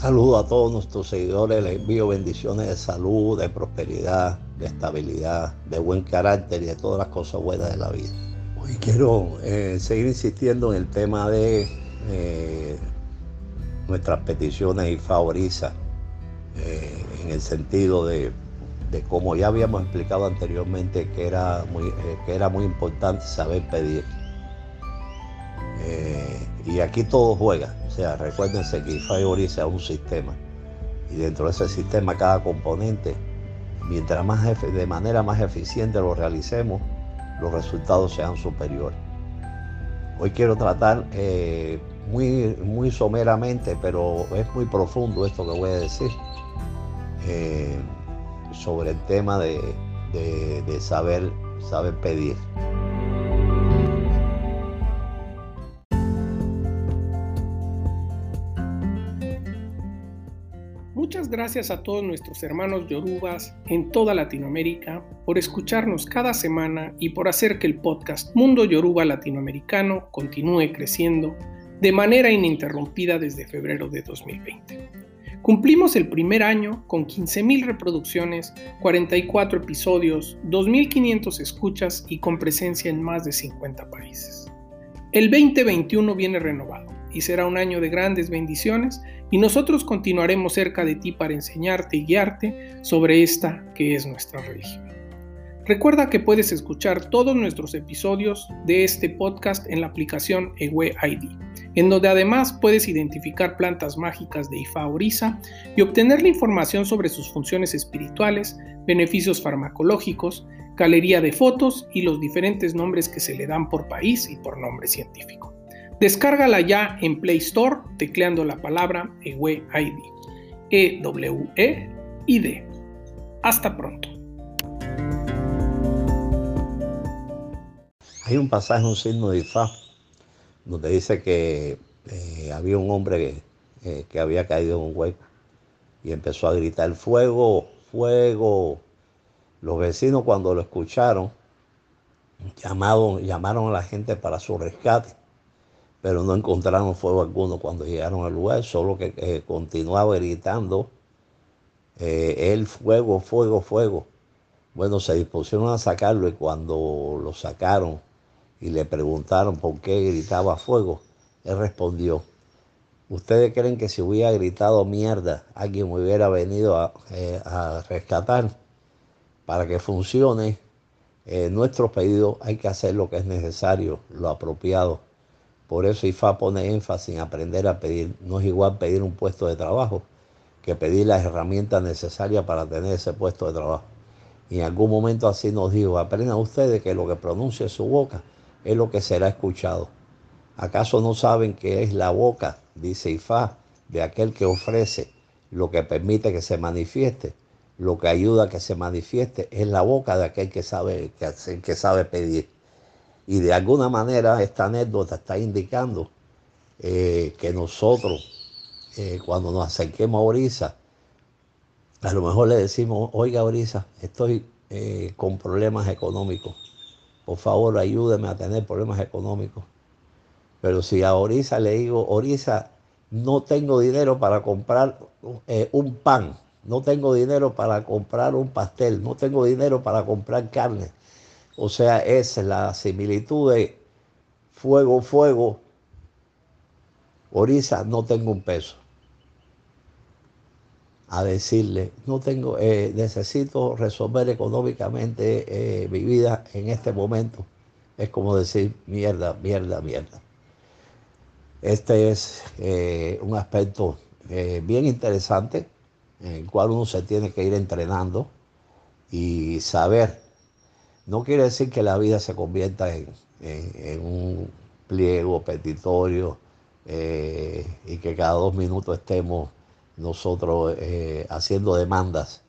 Saludo a todos nuestros seguidores, les envío bendiciones de salud, de prosperidad, de estabilidad, de buen carácter y de todas las cosas buenas de la vida. Hoy quiero eh, seguir insistiendo en el tema de eh, nuestras peticiones y favoriza eh, en el sentido de, de, como ya habíamos explicado anteriormente, que era muy, que era muy importante saber pedir. Y aquí todo juega o sea, recuérdense que es un sistema y dentro de ese sistema cada componente, mientras más de manera más eficiente lo realicemos, los resultados sean superiores. Hoy quiero tratar eh, muy, muy someramente, pero es muy profundo esto que voy a decir, eh, sobre el tema de, de saber, saber pedir. Gracias a todos nuestros hermanos yorubas en toda Latinoamérica por escucharnos cada semana y por hacer que el podcast Mundo Yoruba Latinoamericano continúe creciendo de manera ininterrumpida desde febrero de 2020. Cumplimos el primer año con 15.000 reproducciones, 44 episodios, 2.500 escuchas y con presencia en más de 50 países. El 2021 viene renovado y será un año de grandes bendiciones y nosotros continuaremos cerca de ti para enseñarte y guiarte sobre esta que es nuestra religión. Recuerda que puedes escuchar todos nuestros episodios de este podcast en la aplicación Ewe ID, en donde además puedes identificar plantas mágicas de Ifa Orisa y obtener la información sobre sus funciones espirituales, beneficios farmacológicos, galería de fotos y los diferentes nombres que se le dan por país y por nombre científico. Descárgala ya en Play Store tecleando la palabra EWE ID. E-W-E-I-D. Hasta pronto. Hay un pasaje, un signo de Ifá, donde dice que eh, había un hombre eh, que había caído en un hueco y empezó a gritar, fuego, fuego. Los vecinos cuando lo escucharon, llamaron a la gente para su rescate pero no encontraron fuego alguno cuando llegaron al lugar, solo que eh, continuaba gritando eh, el fuego, fuego, fuego. Bueno, se dispusieron a sacarlo y cuando lo sacaron y le preguntaron por qué gritaba fuego, él respondió, ¿ustedes creen que si hubiera gritado mierda, alguien hubiera venido a, eh, rescatar? Para que funcione nuestro pedido hay que hacer lo que es necesario, lo apropiado por eso IFA pone énfasis en aprender a pedir. No es igual pedir un puesto de trabajo que pedir las herramientas necesarias para tener ese puesto de trabajo. Y en algún momento así nos dijo, aprendan ustedes que lo que pronuncie su boca es lo que será escuchado. ¿Acaso no saben que es la boca, dice Ifá, de aquel que ofrece lo que permite que se manifieste? Lo que ayuda a que se manifieste es la boca de aquel que sabe, que, que sabe pedir. Y de alguna manera esta anécdota está indicando eh, que nosotros, eh, cuando nos acerquemos a Orisa, a lo mejor le decimos, oiga Orisa, estoy eh, con problemas económicos. Por favor, ayúdeme a tener problemas económicos. Pero si a Orisa le digo, Orisa, no tengo dinero para comprar un pan, no tengo dinero para comprar un pastel, no tengo dinero para comprar carne, o sea, es la similitud de fuego, fuego. Orisa, no tengo un peso. A decirle, no tengo, eh, necesito resolver económicamente eh, mi vida en este momento. Es como decir, mierda, mierda, mierda. Este es eh, un aspecto bien interesante en el cual uno se tiene que ir entrenando y saber no quiere decir que la vida se convierta en, un pliego petitorio eh, y que cada dos minutos estemos nosotros eh, haciendo demandas,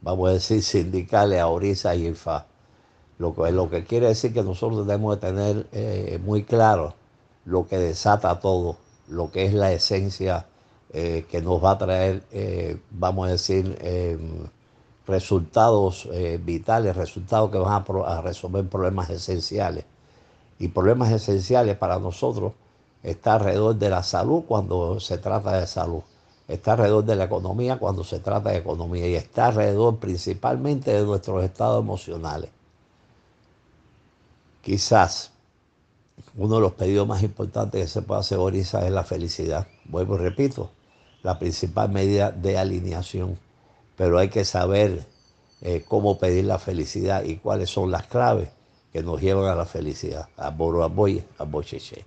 vamos a decir, sindicales a Orisa y IFA. Lo que, lo que quiere decir que nosotros tenemos que tener eh, muy claro lo que desata todo, lo que es la esencia que nos va a traer, vamos a decir, resultados eh, vitales, resultados que van a, resolver problemas esenciales. Y problemas esenciales para nosotros está alrededor de la salud cuando se trata de salud. está alrededor de la economía cuando se trata de economía y está alrededor principalmente de nuestros estados emocionales. Quizás uno de los pedidos más importantes que se puede hacer es la felicidad. Vuelvo y repito, la principal medida de alineación, pero hay que saber eh, cómo pedir la felicidad y cuáles son las claves que nos llevan a la felicidad. A Boro Aboye, a Bocheche.